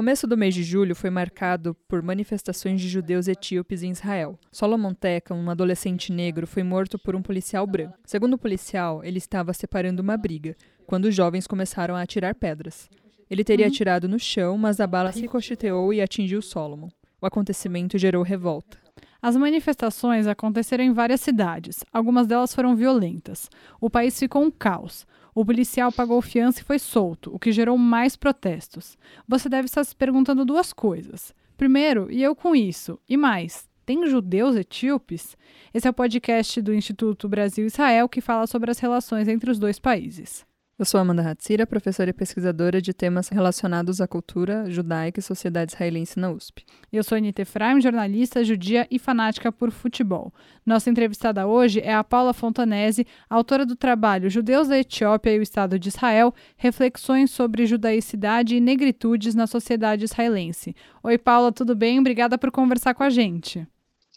começo do mês de julho foi marcado por manifestações de judeus etíopes em Israel. Solomon Teka, um adolescente negro, foi morto por um policial branco. Segundo o policial, ele estava separando uma briga, quando os jovens começaram a atirar pedras. Ele teria uhum. atirado no chão, mas a bala se ricocheteou e atingiu Solomon. O acontecimento gerou revolta. As manifestações aconteceram em várias cidades. Algumas delas foram violentas. O país ficou um caos. O policial pagou fiança e foi solto, o que gerou mais protestos. Você deve estar se perguntando duas coisas. Primeiro, e eu com isso? E mais, tem judeus etíopes? Esse é o podcast do Instituto Brasil-Israel que fala sobre as relações entre os dois países. Eu sou Amanda Hatzira, professora e pesquisadora de temas relacionados à cultura judaica e sociedade israelense na USP. Eu sou Anita Efraim, jornalista judia e fanática por futebol. Nossa entrevistada hoje é a Paula Fontanese, autora do trabalho Judeus da Etiópia e o Estado de Israel, reflexões sobre judaicidade e negritudes na sociedade israelense. Oi, Paula, tudo bem? Obrigada por conversar com a gente.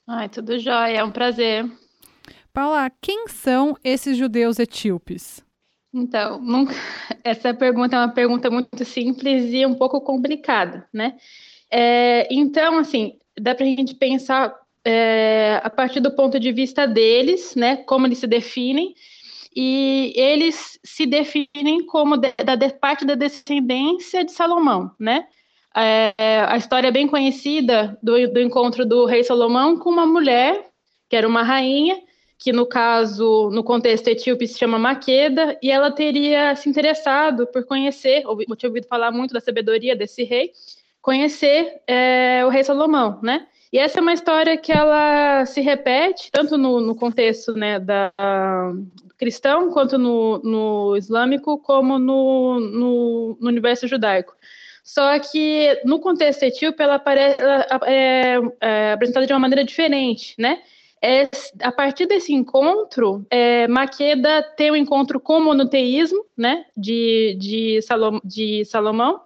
Ai, tudo jóia, é um prazer. Paula, quem são esses judeus etíopes? Então, nunca... essa pergunta é uma pergunta muito simples e um pouco complicada, né? É, então, assim, dá para a gente pensar é, a partir do ponto de vista deles, né? Como eles se definem, e eles se definem como de, da de, parte da descendência de Salomão, né? É, a história é bem conhecida do, do encontro do rei Salomão com uma mulher, que era uma rainha, que no caso, no contexto etíope, se chama Maqueda, e ela teria se interessado por conhecer, ou tinha ouvido falar muito da sabedoria desse rei, conhecer é, o rei Salomão, né? E essa é uma história que ela se repete, tanto no, no contexto né, da, cristão, quanto no, no islâmico, como no, no, no, universo judaico. Só que no contexto etíope ela, ela é, é apresentada de uma maneira diferente, né? A partir desse encontro, é, Maqueda tem um encontro com o monoteísmo, né, de, de, Salom, de Salomão,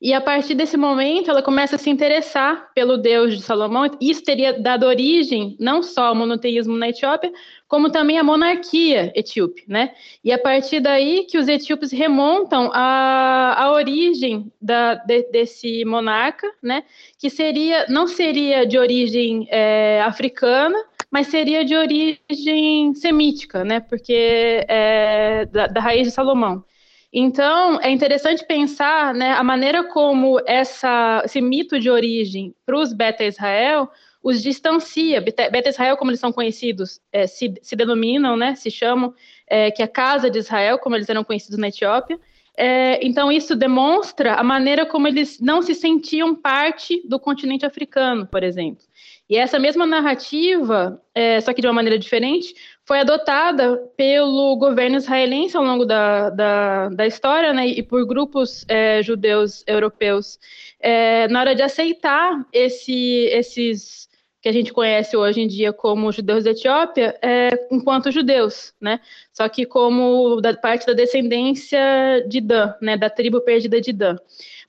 e a partir desse momento, ela começa a se interessar pelo Deus de Salomão. Isso teria dado origem não só ao monoteísmo na Etiópia, como também à monarquia etíope, né? E a partir daí que os etíopes remontam à, à origem da, de, desse monarca, né? Que seria não seria de origem é, africana, mas seria de origem semítica, né? Porque é da, da raiz de Salomão. Então, é interessante pensar né, a maneira como essa, esse mito de origem para os Beta Israel os distancia. Beta Israel, como eles são conhecidos, é, se, se, denominam, né, se chamam, é, que é a Casa de Israel, como eles eram conhecidos na Etiópia. É, então, isso demonstra a maneira como eles não se sentiam parte do continente africano, por exemplo. E essa mesma narrativa, é, só que de uma maneira diferente, foi adotada pelo governo israelense ao longo da, da, da história, né, e por grupos é, judeus europeus, é, na hora de aceitar esse, esses que a gente conhece hoje em dia como judeus da Etiópia, é, enquanto judeus, né, só que como da parte da descendência de Dan, né, da tribo perdida de Dan.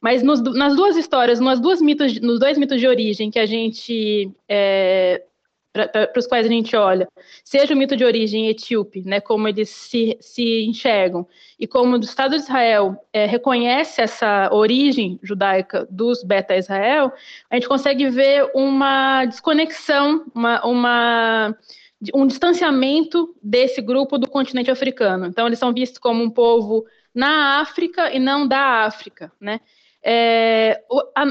Mas nos, nas duas histórias, nas duas mitos, nos dois mitos de origem que a gente é, para os quais a gente olha, seja o mito de origem etíope, né, como eles se, se enxergam, e como o Estado de Israel é, reconhece essa origem judaica dos Beta Israel, a gente consegue ver uma desconexão, uma, uma, um distanciamento desse grupo do continente africano. Então, eles são vistos como um povo na África e não da África, né? É,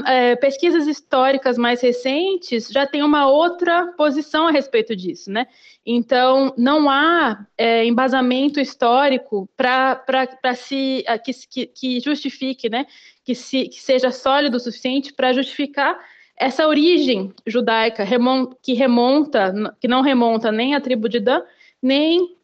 é, pesquisas históricas mais recentes já têm uma outra posição a respeito disso, né? Então, não há é, embasamento histórico para se que, que, justifique, né? Que, se, que seja sólido o suficiente para justificar essa origem judaica que remonta, que não remonta nem à tribo de Dan, nem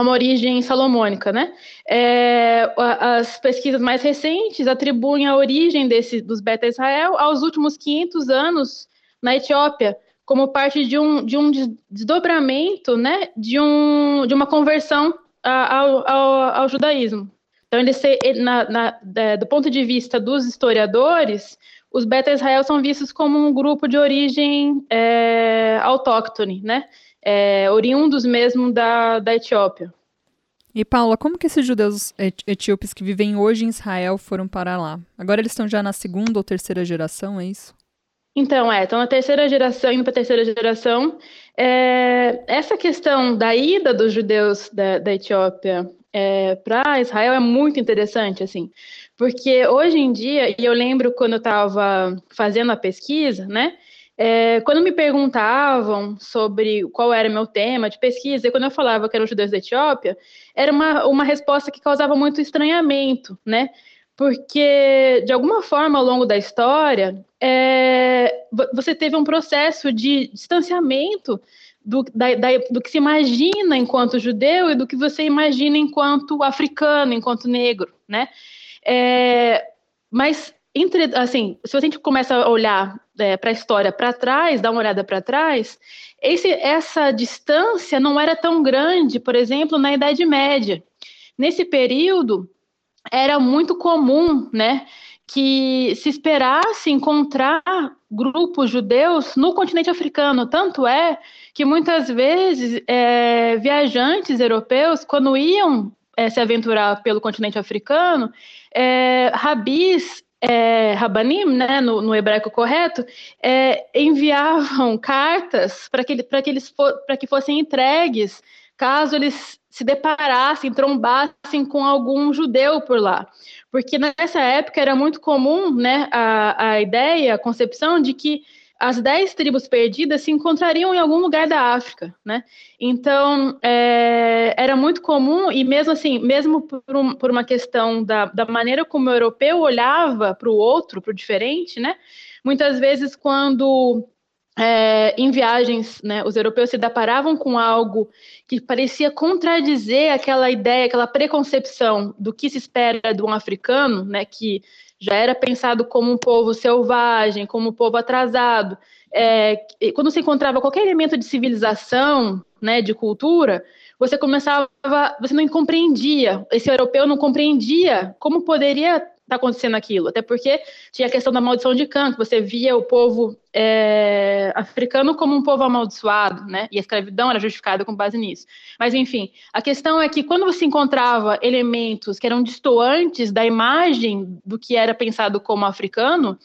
uma origem salomônica, né? É, as pesquisas mais recentes atribuem a origem desse, dos Beta Israel aos últimos 500 anos na Etiópia, como parte de um, de um desdobramento, né? De, um, de uma conversão ao, ao, ao judaísmo. Então, ele se, na, na, do ponto de vista dos historiadores, os Beta Israel são vistos como um grupo de origem é, autóctone, né? É, oriundos mesmo da, da Etiópia. E Paula, como que esses judeus etíopes que vivem hoje em Israel foram para lá? Agora eles estão já na segunda ou terceira geração, é isso? Então, é, estão na terceira geração, indo para a terceira geração. É, essa questão da ida dos judeus da, da Etiópia é, para Israel é muito interessante, assim, porque hoje em dia, e eu lembro quando eu estava fazendo a pesquisa, né, é, quando me perguntavam sobre qual era meu tema de pesquisa, e quando eu falava que eram judeus da Etiópia, era uma, uma resposta que causava muito estranhamento, né? Porque, de alguma forma, ao longo da história, é, você teve um processo de distanciamento do, da, da, do que se imagina enquanto judeu e do que você imagina enquanto africano, enquanto negro, né? É, mas entre, assim, se a gente começa a olhar é, para a história para trás, dar uma olhada para trás, esse, essa distância não era tão grande, por exemplo, na Idade Média. Nesse período, era muito comum, né, que se esperasse encontrar grupos judeus no continente africano. Tanto é que muitas vezes é, viajantes europeus, quando iam é, se aventurar pelo continente africano, é, rabis é, Rabanim, né, no, no, hebraico correto, é, enviavam cartas para que, que, eles que fossem entregues caso eles se deparassem, trombassem com algum judeu por lá. Porque nessa época era muito comum né, a, a ideia, a concepção de que as dez tribos perdidas se encontrariam em algum lugar da África, né? Então, é, era muito comum, e mesmo assim, mesmo por, um, por uma questão da, da, maneira como o europeu olhava para o outro, para o diferente, né? Muitas vezes, quando é, em viagens, né, os europeus se deparavam com algo que parecia contradizer aquela ideia, aquela preconcepção do que se espera de um africano, né, que já era pensado como um povo selvagem, como um povo atrasado. É, quando se encontrava qualquer elemento de civilização, né, de cultura, você começava, você não compreendia, esse europeu não compreendia como poderia está acontecendo aquilo. Até porque tinha a questão da maldição de Cã, que você via o povo é, africano como um povo amaldiçoado, né? E a escravidão era justificada com base nisso. Mas, enfim, a questão é que quando você encontrava elementos que eram distoantes da imagem do que era pensado como africano,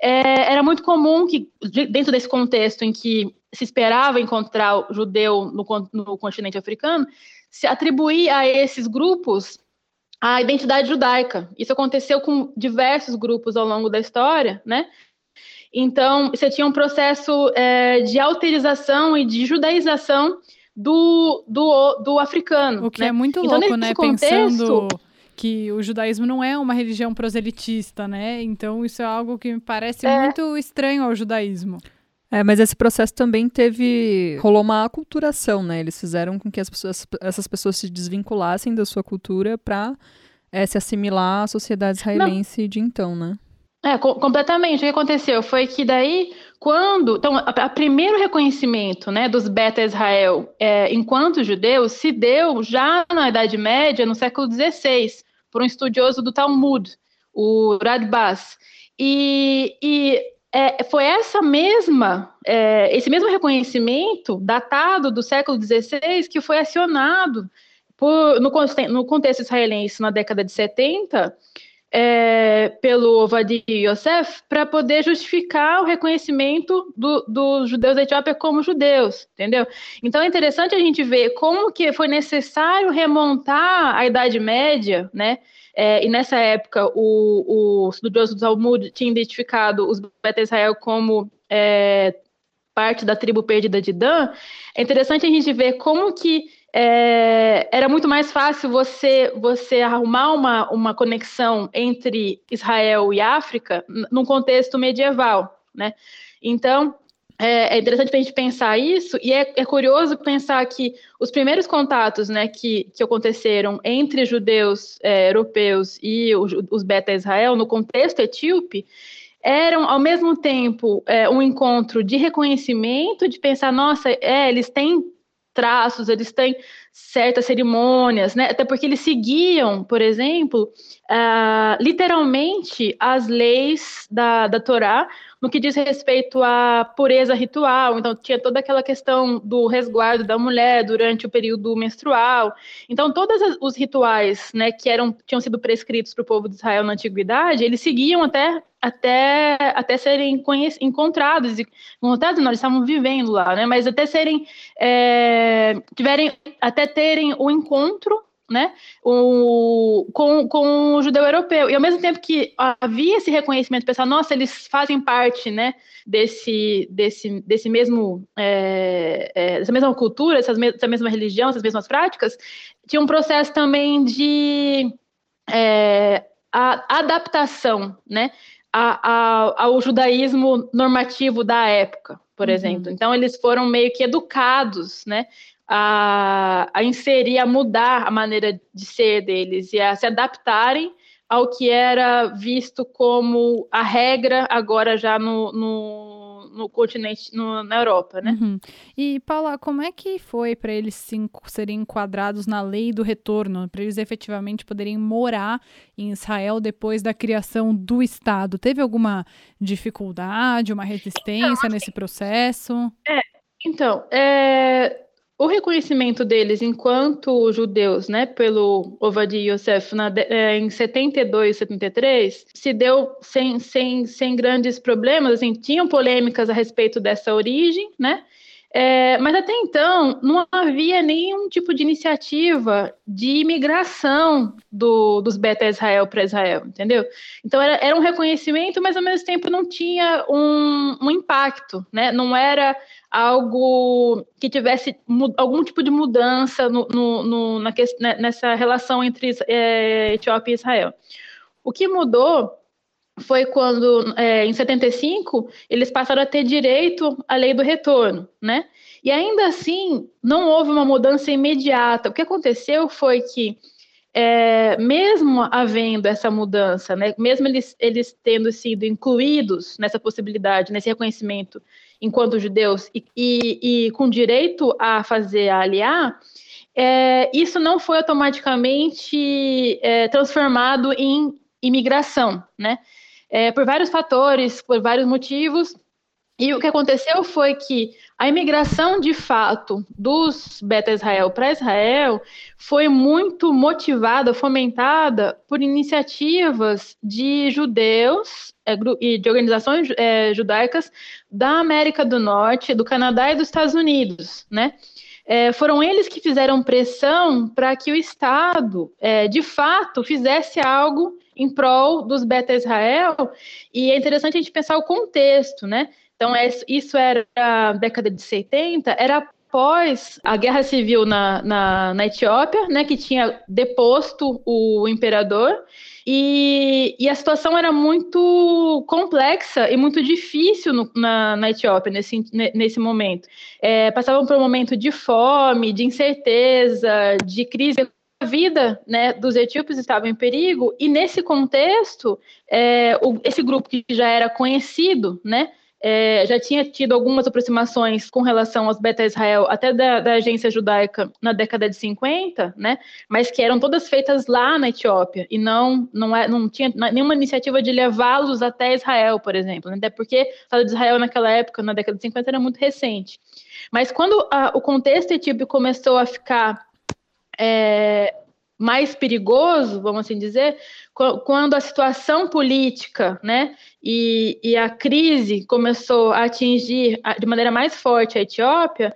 é, era muito comum que, dentro desse contexto em que se esperava encontrar o judeu no, no continente africano, se atribuir a esses grupos a identidade judaica. Isso aconteceu com diversos grupos ao longo da história, né? Então, você tinha um processo é, de alterização e de judaização do, do, do africano. O que né? é muito então, louco, né? Contexto, Pensando que o judaísmo não é uma religião proselitista, né? Então, isso é algo que me parece é. muito estranho ao judaísmo. É, mas esse processo também teve. rolou uma aculturação, né? Eles fizeram com que as pessoas, essas pessoas se desvinculassem da sua cultura para é, se assimilar à sociedade israelense Não. de então, né? É, co completamente. O que aconteceu foi que daí, quando. Então, o primeiro reconhecimento né, dos Beta Israel é, enquanto judeus se deu já na Idade Média, no século XVI, por um estudioso do Talmud, o Radbaz. E, e é, foi essa mesma, é, esse mesmo reconhecimento datado do século XVI que foi acionado por, no, no, contexto israelense na década de 70 é, pelo Ovadia Yosef para poder justificar o reconhecimento dos do judeus da Etiópia como judeus, entendeu? Então é interessante a gente ver como que foi necessário remontar a Idade Média, né? É, e nessa época, o, o estudioso do Talmud tinha identificado os Beta Israel como é, parte da tribo perdida de Dan. É interessante a gente ver como que é, era muito mais fácil você, você arrumar uma, uma conexão entre Israel e África num contexto medieval, né? Então, é, é interessante a gente pensar isso, e é, é, curioso pensar que os primeiros contatos né, que, que aconteceram entre judeus é, europeus e os, os beta Israel, no contexto etíope, eram ao mesmo tempo é, um encontro de reconhecimento, de pensar, nossa, é, eles têm traços, eles têm certas cerimônias, né? Até porque eles seguiam, por exemplo, uh, literalmente as leis da, da Torá no que diz respeito à pureza ritual. Então, tinha toda aquela questão do resguardo da mulher durante o período menstrual. Então, todos os rituais né, que eram, tinham sido prescritos para o povo de Israel na antiguidade, eles seguiam até até, até serem encontrados, e encontrados não, eles estavam vivendo lá, né? Mas até serem, é, tiverem, até terem o encontro né, o, com, com o judeu europeu. E ao mesmo tempo que havia esse reconhecimento pessoal, nossa, eles fazem parte né, desse, desse, desse mesmo, é, é, dessa mesma cultura, dessa mesma religião, essas mesmas práticas, tinha um processo também de é, a adaptação né, a, a, ao judaísmo normativo da época, por uhum. exemplo. Então, eles foram meio que educados, né? A, a, inserir, a mudar a maneira de ser deles e a se adaptarem ao que era visto como a regra agora já no, no no continente, no, na Europa, né? Uhum. E, Paula, como é que foi para eles se, serem enquadrados na lei do retorno, para eles efetivamente poderem morar em Israel depois da criação do Estado? Teve alguma dificuldade, uma resistência então, nesse processo? É, então, é, o reconhecimento deles enquanto judeus, né, pelo Ovadia Yosef na, é, em 72, 73, se deu sem, sem, sem grandes problemas, assim, tinham polêmicas a respeito dessa origem, né, é, mas até então não havia nenhum tipo de iniciativa de imigração do, dos Beta Israel para Israel, entendeu? Então era, era, um reconhecimento, mas ao mesmo tempo não tinha um, um impacto, né? Não era algo que tivesse algum tipo de mudança no, no, no, na, né, nessa relação entre é, Etiópia e Israel. O que mudou foi quando, é, em 75, eles passaram a ter direito à lei do retorno, né? E ainda assim, não houve uma mudança imediata. O que aconteceu foi que, é, mesmo havendo essa mudança, né, mesmo eles, eles tendo sido incluídos nessa possibilidade, nesse reconhecimento enquanto judeus e, e, e com direito a fazer a aliar, é, isso não foi automaticamente é, transformado em imigração, né? É, por vários fatores, por vários motivos. E o que aconteceu foi que a imigração de fato dos Beta Israel para Israel foi muito motivada, fomentada por iniciativas de judeus é, e de organizações é, judaicas da América do Norte, do Canadá e dos Estados Unidos, né? É, foram eles que fizeram pressão para que o Estado, é, de fato, fizesse algo em prol dos Beta Israel. E é interessante a gente pensar o contexto, né? Então, é, isso era a década de 70, era após a guerra civil na, na, na Etiópia, né, que tinha deposto o imperador, e, e, a situação era muito complexa e muito difícil no, na, na, Etiópia nesse, nesse momento. É, passavam por um momento de fome, de incerteza, de crise a vida né, dos etíopes estava em perigo, e nesse contexto, é, o, esse grupo que já era conhecido, né, é, já tinha tido algumas aproximações com relação aos Beta Israel, até da, da, agência judaica na década de 50, né? Mas que eram todas feitas lá na Etiópia e não não, é, não tinha nenhuma iniciativa de levá-los até Israel, por exemplo, né? até porque o Estado de Israel naquela época, na década de 50, era muito recente. Mas quando a, o contexto etíope começou a ficar é, mais perigoso, vamos assim dizer, quando a situação política né, e, e a crise começou a atingir de maneira mais forte a Etiópia,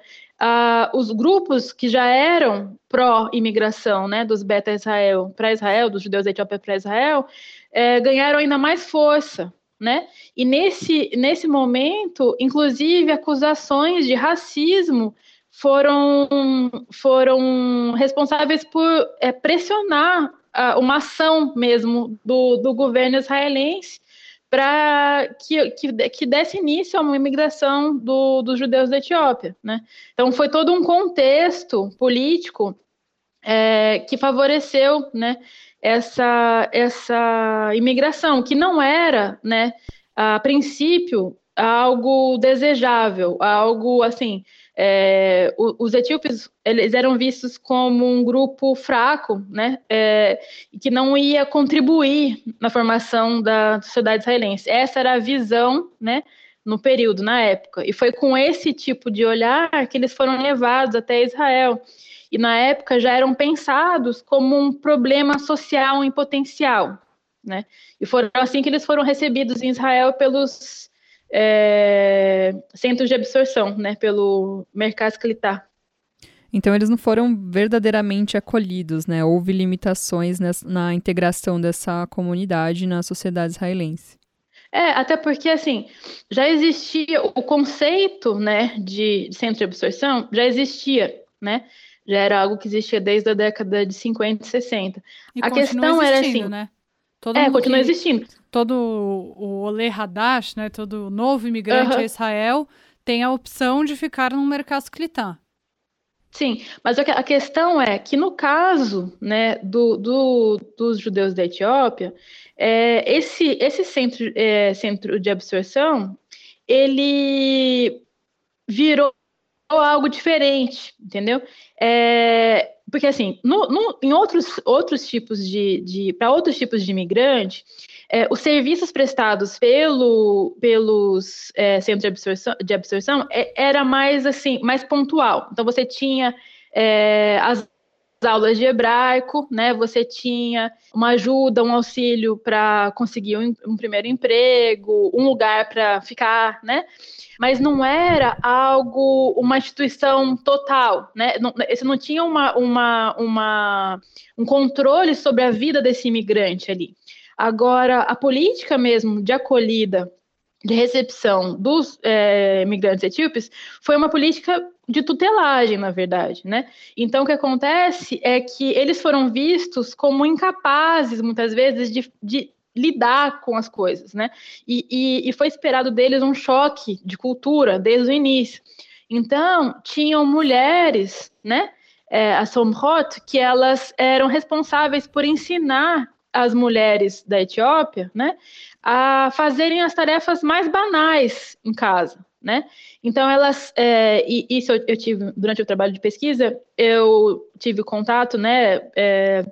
os grupos que já eram pró-imigração né, dos Beta Israel para Israel, dos judeus da Etiópia para Israel, é, ganharam ainda mais força. Né? E nesse, nesse momento, inclusive, acusações de racismo foram, foram responsáveis por é, pressionar uh, uma ação mesmo do, do governo israelense para que, que, que, desse início a uma imigração do, dos judeus da Etiópia. Né? Então, foi todo um contexto político é, que favoreceu né, essa, essa imigração, que não era, né, a princípio, algo desejável, algo assim é, os etíopes eles eram vistos como um grupo fraco, né, é, que não ia contribuir na formação da sociedade israelense. Essa era a visão, né, no período, na época. E foi com esse tipo de olhar que eles foram levados até Israel. E na época já eram pensados como um problema social em potencial, né? E foram assim que eles foram recebidos em Israel pelos é, centros de absorção, né, pelo mercado clitar. Então eles não foram verdadeiramente acolhidos, né? Houve limitações nessa, na integração dessa comunidade na sociedade israelense. É, até porque assim já existia o conceito, né, de, de centro de absorção já existia, né? Já era algo que existia desde a década de 50 e 60. E a questão era assim, né? Todo é, continua que, existindo. Todo o Olê Hadash, né, todo novo imigrante a Israel, tem a opção de ficar no mercado clitã. Sim, mas a questão é que no caso né, do, do dos judeus da Etiópia, é, esse, esse centro, é, centro de absorção, ele virou algo diferente, entendeu? É, porque assim, no, no, em outros, outros tipos de, de para outros tipos de imigrante, é, os serviços prestados pelo, pelos é, centros de absorção, de absorção é, era mais assim, mais pontual. Então você tinha é, as aulas de hebraico, né? Você tinha uma ajuda, um auxílio para conseguir um, um, primeiro emprego, um lugar para ficar, né? Mas não era algo, uma instituição total, né? Não, você não tinha uma, uma, uma, um controle sobre a vida desse imigrante ali. Agora, a política mesmo de acolhida de recepção dos é, migrantes etíopes foi uma política de tutelagem, na verdade, né? Então, o que acontece é que eles foram vistos como incapazes, muitas vezes, de, de lidar com as coisas, né? E, e, e, foi esperado deles um choque de cultura desde o início. Então, tinham mulheres, né? É, a Somrot, que elas eram responsáveis por ensinar as mulheres da Etiópia, né, a fazerem as tarefas mais banais em casa, né? Então elas, é, e isso eu, eu, tive durante o trabalho de pesquisa, eu tive contato, né, é,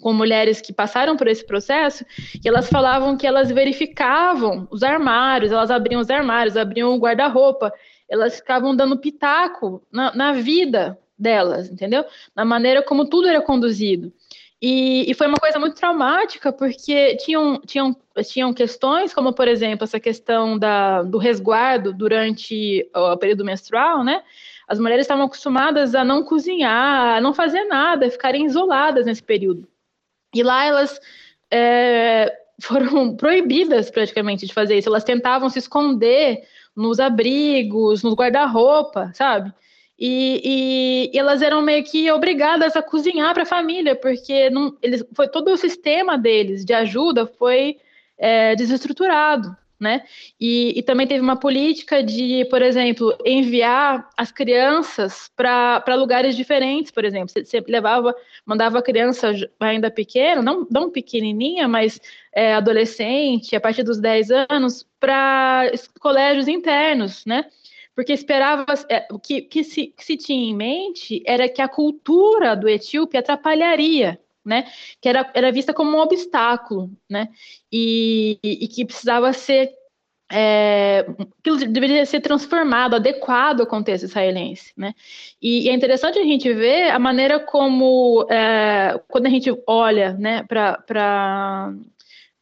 com mulheres que passaram por esse processo, e elas falavam que elas verificavam os armários, elas abriam os armários, abriam o guarda-roupa, elas ficavam dando pitaco na, na vida delas, entendeu? Na maneira como tudo era conduzido. E, e, foi uma coisa muito traumática, porque tinham, tinham, tinham questões, como, por exemplo, essa questão da, do resguardo durante o período menstrual, né? As mulheres estavam acostumadas a não cozinhar, a não fazer nada, a ficarem isoladas nesse período. E lá elas é, foram proibidas praticamente de fazer isso. Elas tentavam se esconder nos abrigos, nos guarda-roupa, sabe? E, e, elas eram meio que obrigadas a cozinhar para a família, porque não, eles, foi todo o sistema deles de ajuda foi é, desestruturado, né? E, e, também teve uma política de, por exemplo, enviar as crianças para lugares diferentes, por exemplo, você, você, levava, mandava a criança ainda pequena, não, não pequenininha, mas é, adolescente, a partir dos 10 anos, para colégios internos, né? Porque esperava é, o que, que, se, que se tinha em mente era que a cultura do etíope atrapalharia, né? Que era, era vista como um obstáculo, né? E, e, que precisava ser é, aquilo deveria ser transformado, adequado ao contexto israelense, né? E, e é interessante a gente ver a maneira como, é, quando a gente olha, né, para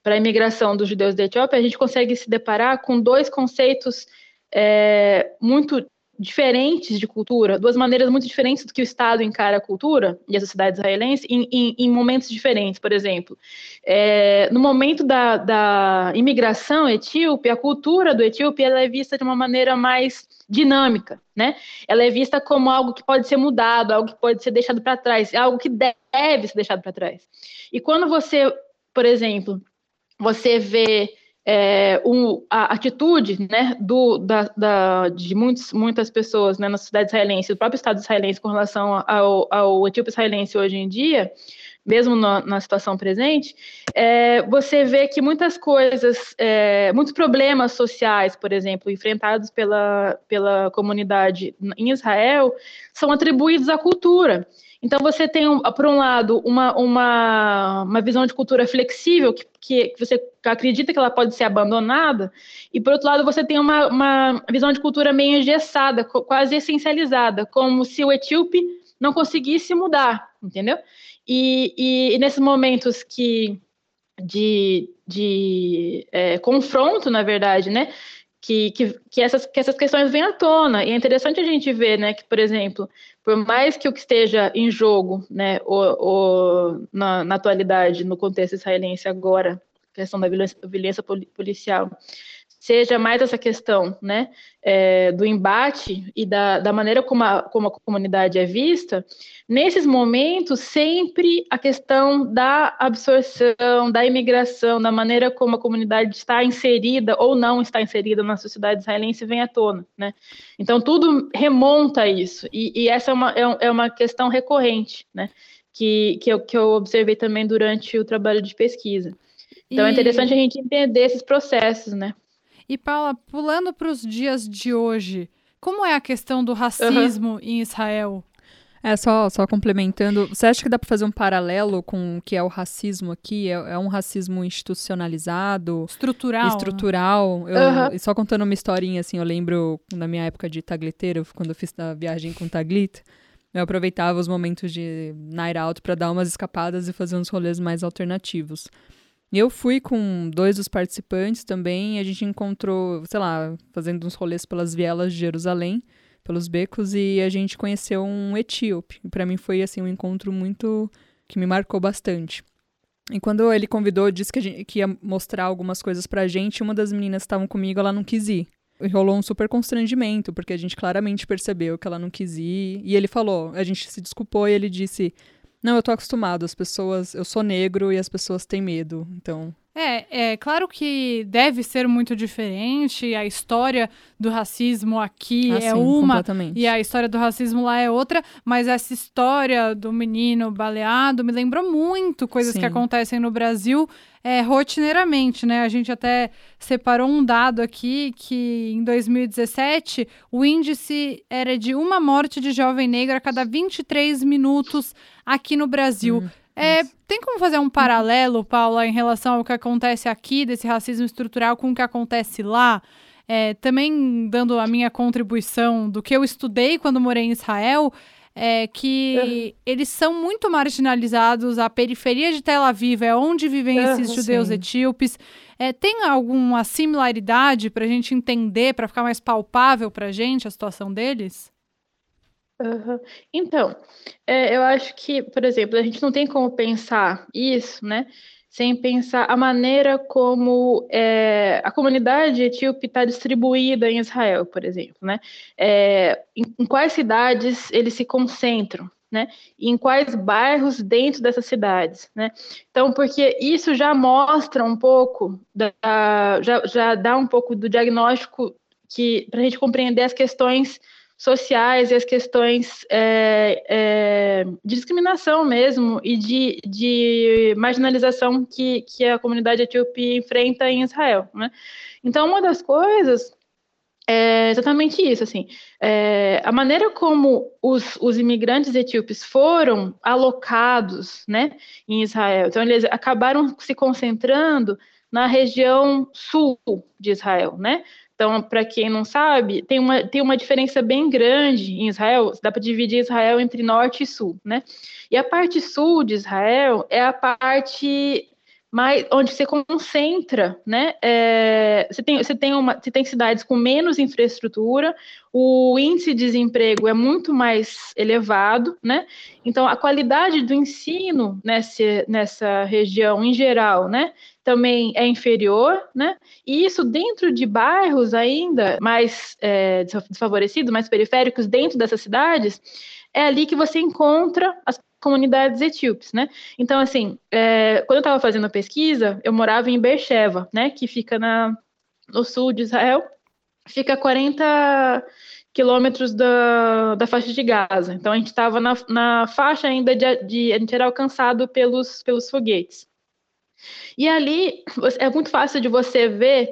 para a imigração dos judeus da Etiópia, a gente consegue se deparar com dois conceitos é, muito diferentes de cultura, duas maneiras muito diferentes do que o Estado encara a cultura e a sociedade israelense em, em, em momentos diferentes. Por exemplo, é, no momento da, da, imigração etíope, a cultura do etíope ela é vista de uma maneira mais dinâmica, né? Ela é vista como algo que pode ser mudado, algo que pode ser deixado para trás, algo que deve ser deixado para trás. E quando você, por exemplo, você vê é, um, a atitude né, do, da, da, de muitos, muitas pessoas né, na sociedade israelense, do próprio Estado israelense com relação ao, ao etíope israelense hoje em dia, mesmo na, na situação presente, é, você vê que muitas coisas, é, muitos problemas sociais, por exemplo, enfrentados pela, pela comunidade em Israel, são atribuídos à cultura. Então, você tem, por um lado, uma, uma, uma visão de cultura flexível, que, que você acredita que ela pode ser abandonada, e, por outro lado, você tem uma, uma visão de cultura meio engessada, quase essencializada, como se o etíope não conseguisse mudar, entendeu? E, e, e nesses momentos que de, de é, confronto, na verdade, né? Que, que, que, essas, que essas questões vêm à tona. E é interessante a gente ver, né, que, por exemplo, por mais que o que esteja em jogo, né, ou, ou na, na, atualidade, no contexto israelense agora, questão da violência, violência policial, seja mais essa questão né, é, do embate e da, da maneira como a, como a comunidade é vista, nesses momentos, sempre a questão da absorção, da imigração, da maneira como a comunidade está inserida ou não está inserida na sociedade israelense vem à tona. Né? Então, tudo remonta a isso, e, e essa é uma, é, é uma questão recorrente, né? que, que, eu, que eu observei também durante o trabalho de pesquisa. Então, é e... é interessante a gente entender esses processos, né? E Paula, pulando para os dias de hoje, como é a questão do racismo uhum. em Israel? É, só, só complementando, você acha que dá para fazer um paralelo com o que é o racismo aqui? É, é um racismo institucionalizado? Estrutural. Estrutural. Eu, uhum. E só contando uma historinha, assim, eu lembro na minha época de tagliteiro, quando eu fiz a viagem com taglito, eu aproveitava os momentos de night out para dar umas escapadas e fazer uns rolês mais alternativos. Eu fui com dois dos participantes também, a gente encontrou, sei lá, fazendo uns rolês pelas vielas de Jerusalém, pelos becos, e a gente conheceu um etíope. Para mim foi assim um encontro muito que me marcou bastante. E quando ele convidou, disse que, gente, que ia mostrar algumas coisas pra gente, uma das meninas que estavam comigo, ela não quis ir. E rolou um super constrangimento, porque a gente claramente percebeu que ela não quis ir. E ele falou, a gente se desculpou e ele disse: não, eu tô acostumado. As pessoas. Eu sou negro e as pessoas têm medo. Então. É, é claro que deve ser muito diferente. A história do racismo aqui ah, é sim, uma e a história do racismo lá é outra. Mas essa história do menino baleado me lembrou muito coisas sim. que acontecem no Brasil é, rotineiramente, né? A gente até separou um dado aqui que em 2017 o índice era de uma morte de jovem negro a cada 23 minutos aqui no Brasil. Hum, é, tem como fazer um paralelo, Paula, em relação ao que acontece aqui, desse racismo estrutural, com o que acontece lá? É, também dando a minha contribuição do que eu estudei quando morei em Israel, é que uhum. eles são muito marginalizados. A periferia de Tel Aviv é onde vivem uhum, esses judeus sim. etíopes. É, tem alguma similaridade para a gente entender, para ficar mais palpável para a gente a situação deles? Uhum. Então, é, eu acho que, por exemplo, a gente não tem como pensar isso, né? Sem pensar a maneira como é, a comunidade etíope está distribuída em Israel, por exemplo, né? É, em, em, quais cidades eles se concentram, né? E em quais bairros dentro dessas cidades, né? Então, porque isso já mostra um pouco, da, já, já dá um pouco do diagnóstico que para a gente compreender as questões sociais e as questões é, é, de discriminação mesmo e de, de marginalização que, que a comunidade etíope enfrenta em Israel. Né? Então, uma das coisas é exatamente isso, assim, é, a maneira como os, os imigrantes etíopes foram alocados, né, em Israel, então eles acabaram se concentrando na região sul de Israel, né, então, para quem não sabe, tem uma, tem uma diferença bem grande em Israel, dá para dividir Israel entre norte e sul, né? E a parte sul de Israel é a parte mais onde você concentra, né? É, você, tem, você, tem uma, você tem cidades com menos infraestrutura, o índice de desemprego é muito mais elevado, né? Então, a qualidade do ensino nessa, nessa região em geral, né? Também é inferior, né? E isso dentro de bairros ainda mais é, desfavorecidos, mais periféricos, dentro dessas cidades, é ali que você encontra as comunidades etíopes, né? Então, assim, é, quando eu estava fazendo a pesquisa, eu morava em Beersheba, né? Que fica na, no sul de Israel, fica 40 quilômetros da, da faixa de Gaza. Então a gente estava na, na faixa ainda de, de a gente era alcançado pelos, pelos foguetes. E ali é muito fácil de você ver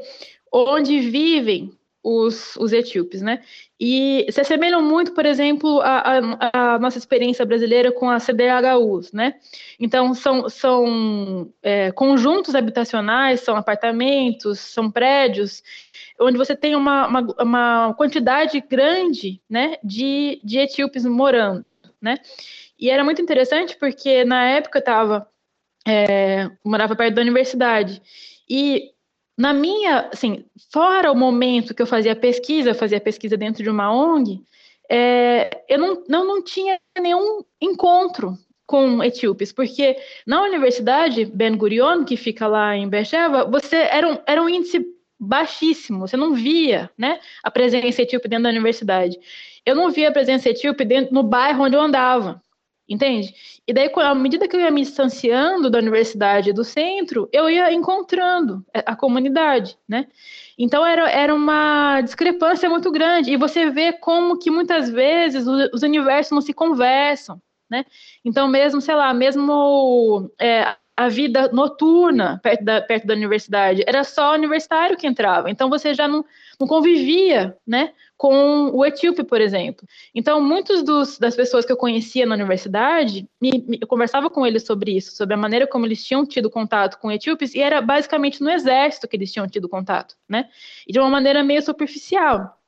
onde vivem os, os etíopes, né? E se assemelham muito, por exemplo, à, nossa experiência brasileira com a CDHUs, né? Então, são, são é, conjuntos habitacionais, são apartamentos, são prédios, onde você tem uma, uma, uma quantidade grande né, de, de etíopes morando, né? E era muito interessante porque, na época, estava... É, morava perto da universidade, e na minha, assim, fora o momento que eu fazia pesquisa, eu fazia pesquisa dentro de uma ONG, é, eu não, não, não tinha nenhum encontro com etíopes, porque na universidade Ben Gurion, que fica lá em Beersheba, você era um, era um índice baixíssimo, você não via né, a presença etíope dentro da universidade. Eu não via a presença etíope dentro, no bairro onde eu andava. Entende? E daí, à medida que eu ia me distanciando da universidade e do centro, eu ia encontrando a comunidade, né? Então, era, era uma discrepância muito grande. E você vê como que muitas vezes os, os universos não se conversam, né? Então, mesmo, sei lá, mesmo é, a vida noturna perto da, perto da universidade, era só universitário que entrava. Então, você já não, não convivia, né? com o etíope, por exemplo. Então, muitos dos, das pessoas que eu conhecia na universidade, me, me, eu conversava com eles sobre isso, sobre a maneira como eles tinham tido contato com etíopes, e era basicamente no exército que eles tinham tido contato, né? E de uma maneira meio superficial.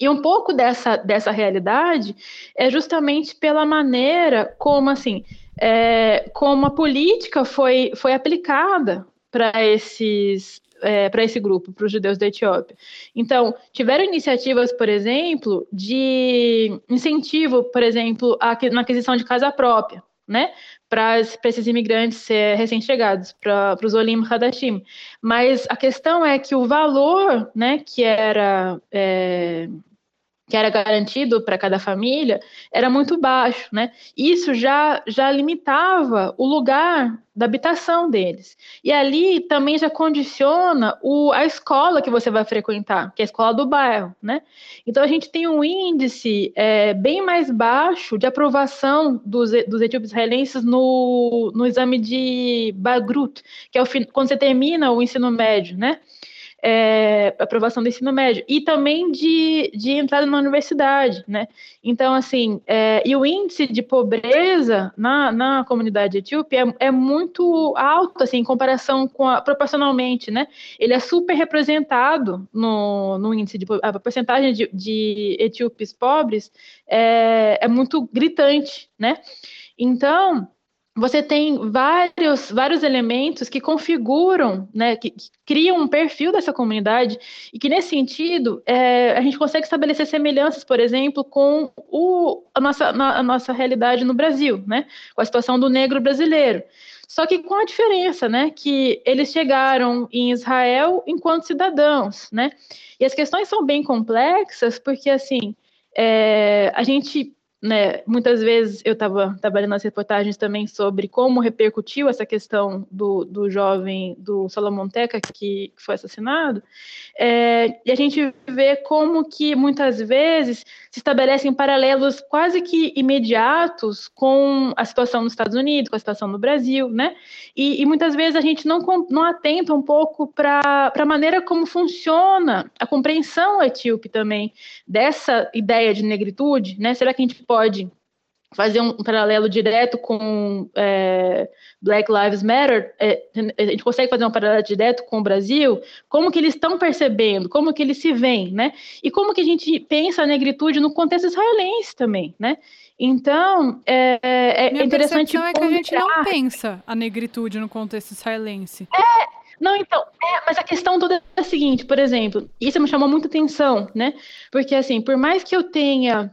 E um pouco dessa, dessa realidade é justamente pela maneira como, assim, é, como a política foi, foi aplicada para esses é, para esse grupo, para os judeus da Etiópia. Então, tiveram iniciativas, por exemplo, de incentivo, por exemplo, na aquisição de casa própria, né? Para esses imigrantes recém-chegados, para os Olim Hadashim. Mas a questão é que o valor né, que era é, que era garantido para cada família era muito baixo, né? Isso já já limitava o lugar da habitação deles. E ali também já condiciona o, a escola que você vai frequentar, que é a escola do bairro, né? Então a gente tem um índice é, bem mais baixo de aprovação dos, dos etíopes israelenses no, no exame de Bagrut, que é o, quando você termina o ensino médio, né? É, aprovação do ensino médio e também de, de entrada na universidade, né? Então, assim, é, e o índice de pobreza na, na comunidade etíope é, é, muito alto, assim, em comparação com a, proporcionalmente, né? Ele é super representado no, no índice de a porcentagem de, de etíopes pobres é, é muito gritante, né? Então, você tem vários, vários elementos que configuram, né, que, que, criam um perfil dessa comunidade e que, nesse sentido, é, a gente consegue estabelecer semelhanças, por exemplo, com o, a, nossa, a nossa realidade no Brasil, né, com a situação do negro brasileiro. Só que com a diferença, né, que eles chegaram em Israel enquanto cidadãos, né, e as questões são bem complexas porque, assim, é, a gente né, muitas vezes eu estava trabalhando nas reportagens também sobre como repercutiu essa questão do, do jovem do Salomão Teca que, que foi assassinado, é, e a gente vê como que muitas vezes se estabelecem paralelos quase que imediatos com a situação nos Estados Unidos, com a situação no Brasil, né? E, e muitas vezes a gente não, não atenta um pouco para a maneira como funciona a compreensão etíope também dessa ideia de negritude, né? Será que a gente pode pode fazer um, paralelo direto com é, Black Lives Matter, é, a gente consegue fazer um paralelo direto com o Brasil, como que eles estão percebendo, como que eles se veem, né? E como que a gente pensa a negritude no contexto israelense também, né? Então, é, é Minha interessante... Minha é que a gente não pensa a negritude no contexto israelense. É, não, então, é, mas a questão toda é a seguinte, por exemplo, isso me chamou muita atenção, né? Porque, assim, por mais que eu tenha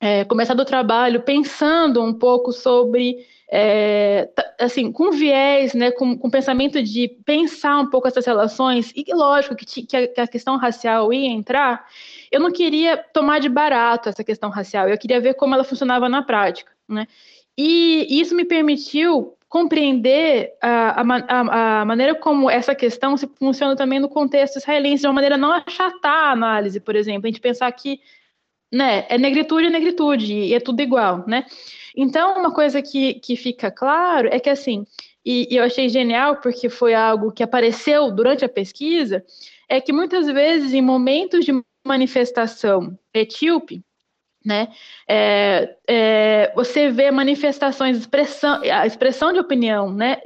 é, começado o trabalho pensando um pouco sobre, é, assim, com viés, né, com, com pensamento de pensar um pouco essas relações, e lógico que, que, a, que a questão racial ia entrar, eu não queria tomar de barato essa questão racial, eu queria ver como ela funcionava na prática, né? E isso me permitiu compreender a, a, a, maneira como essa questão se funciona também no contexto israelense, de uma maneira não achatar a análise, por exemplo, a gente pensar que né, é negritude é negritude, e é tudo igual, né? Então, uma coisa que, que fica claro é que, assim, e, e eu achei genial porque foi algo que apareceu durante a pesquisa, é que muitas vezes, em momentos de manifestação etíope, né, é, é, você vê manifestações, expressão, a expressão de opinião, né,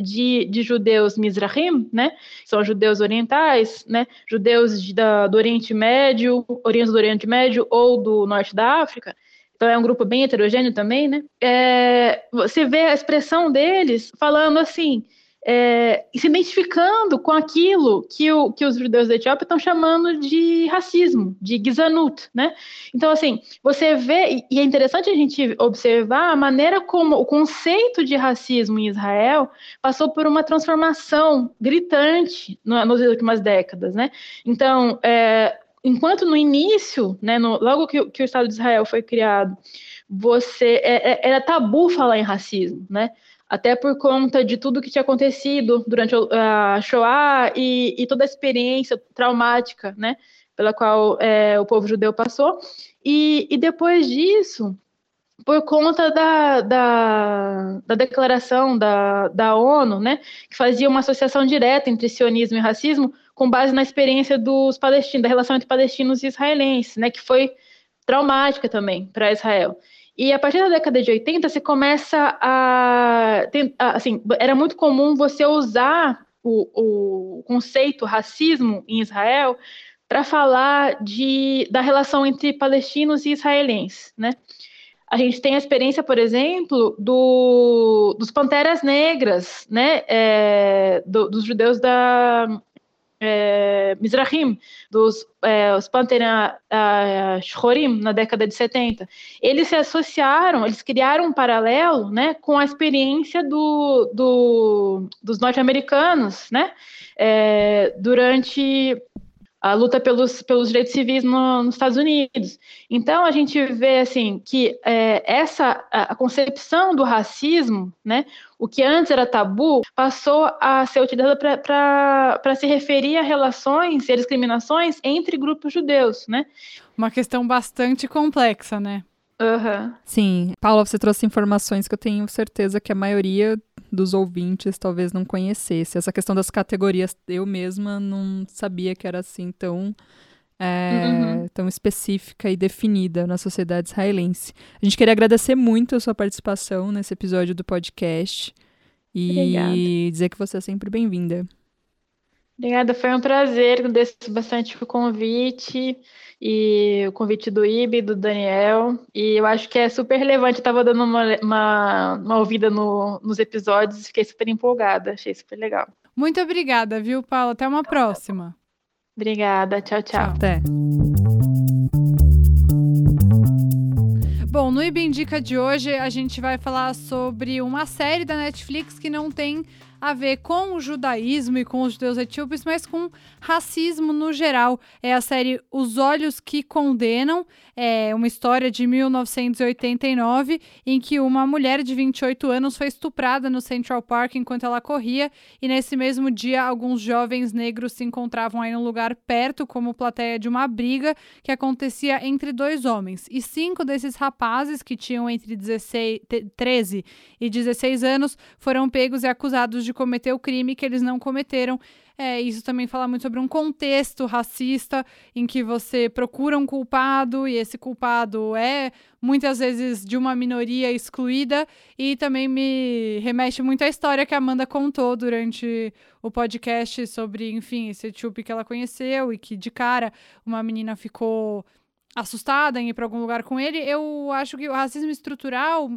de, de judeus Mizrahim, né, são judeus orientais, né, judeus de, da, do Oriente Médio, Oriente do Oriente Médio ou do Norte da África, então é um grupo bem heterogêneo também, né, é, você vê a expressão deles falando assim, é, se identificando com aquilo que, o, que os judeus da Etiópia estão chamando de racismo, de gizanut, né? Então, assim, você vê, e é interessante a gente observar a maneira como o conceito de racismo em Israel passou por uma transformação gritante no, nas últimas décadas, né? Então, é, enquanto no início, né, no, logo que, que, o Estado de Israel foi criado, você é, é era tabu falar em racismo, né? Até por conta de tudo que tinha acontecido durante a Shoah e, e toda a experiência traumática, né, pela qual é, o povo judeu passou. E, e depois disso, por conta da, da, da, declaração da, da ONU, né, que fazia uma associação direta entre sionismo e racismo, com base na experiência dos palestinos, da relação entre palestinos e israelenses, né, que foi traumática também para Israel. E a partir da década de 80, você começa a. Assim, era muito comum você usar o, o conceito racismo em Israel para falar de, da relação entre palestinos e israelenses, né? A gente tem a experiência, por exemplo, do, dos Panteras Negras, né? É, do, dos judeus da, é, Mizrahim, dos é, os Pantera Shorim, na década de 70, eles se associaram, eles criaram um paralelo né, com a experiência do, do dos norte-americanos né, é, durante a luta pelos, pelos direitos civis no, nos Estados Unidos. Então a gente vê assim que é, essa a, concepção do racismo, né, o que antes era tabu, passou a ser utilizada para se referir a relações e a discriminações entre grupos judeus, né? Uma questão bastante complexa, né? Uhum. Sim, Paula, você trouxe informações que eu tenho certeza que a maioria dos ouvintes talvez não conhecesse. Essa questão das categorias, eu mesma não sabia que era assim tão, é, uhum. tão específica e definida na sociedade israelense. A gente queria agradecer muito a sua participação nesse episódio do podcast e Obrigada. dizer que você é sempre bem-vinda. Obrigada, foi um prazer, agradeço bastante o convite e o convite do Ibe, do Daniel, e eu acho que é super relevante, estava dando uma, uma, uma ouvida no, nos episódios, fiquei super empolgada, achei super legal. Muito obrigada, viu, Paulo? Até uma próxima. Obrigada, tchau, tchau. Até. Bom, no IB Indica de hoje a gente vai falar sobre uma série da Netflix que não tem a ver com o judaísmo e com os judeus etíopes, mas com racismo no geral. É a série Os Olhos que Condenam, é uma história de 1989 em que uma mulher de 28 anos foi estuprada no Central Park enquanto ela corria e nesse mesmo dia alguns jovens negros se encontravam aí num lugar perto como plateia de uma briga que acontecia entre dois homens. E cinco desses rapazes que tinham entre 16, 13 e 16 anos foram pegos e acusados de cometer o crime que eles não cometeram. É, isso também fala muito sobre um contexto racista em que você procura um culpado e esse culpado é muitas vezes de uma minoria excluída e também me remete muito à história que a Amanda contou durante o podcast sobre, enfim, esse Chup que ela conheceu e que de cara uma menina ficou assustada em ir para algum lugar com ele. Eu acho que o racismo estrutural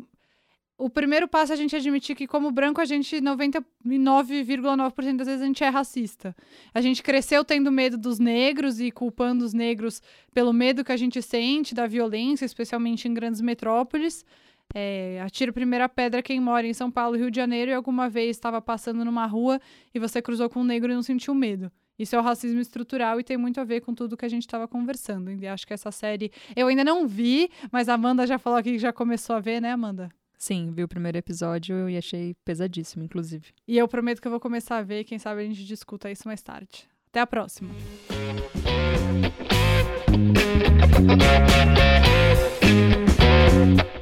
o primeiro passo é a gente admitir que, como branco, a gente, 99,9% das vezes, a gente é racista. A gente cresceu tendo medo dos negros e culpando os negros pelo medo que a gente sente da violência, especialmente em grandes metrópoles. É, atira a primeira pedra quem mora em São Paulo, Rio de Janeiro, e alguma vez estava passando numa rua e você cruzou com um negro e não sentiu medo. Isso é o racismo estrutural e tem muito a ver com tudo que a gente estava conversando. E acho que essa série eu ainda não vi, mas a Amanda já falou aqui que já começou a ver, né, Amanda? Sim, vi o primeiro episódio e achei pesadíssimo, inclusive. E eu prometo que eu vou começar a ver, quem sabe a gente discuta isso mais tarde. Até a próxima! Música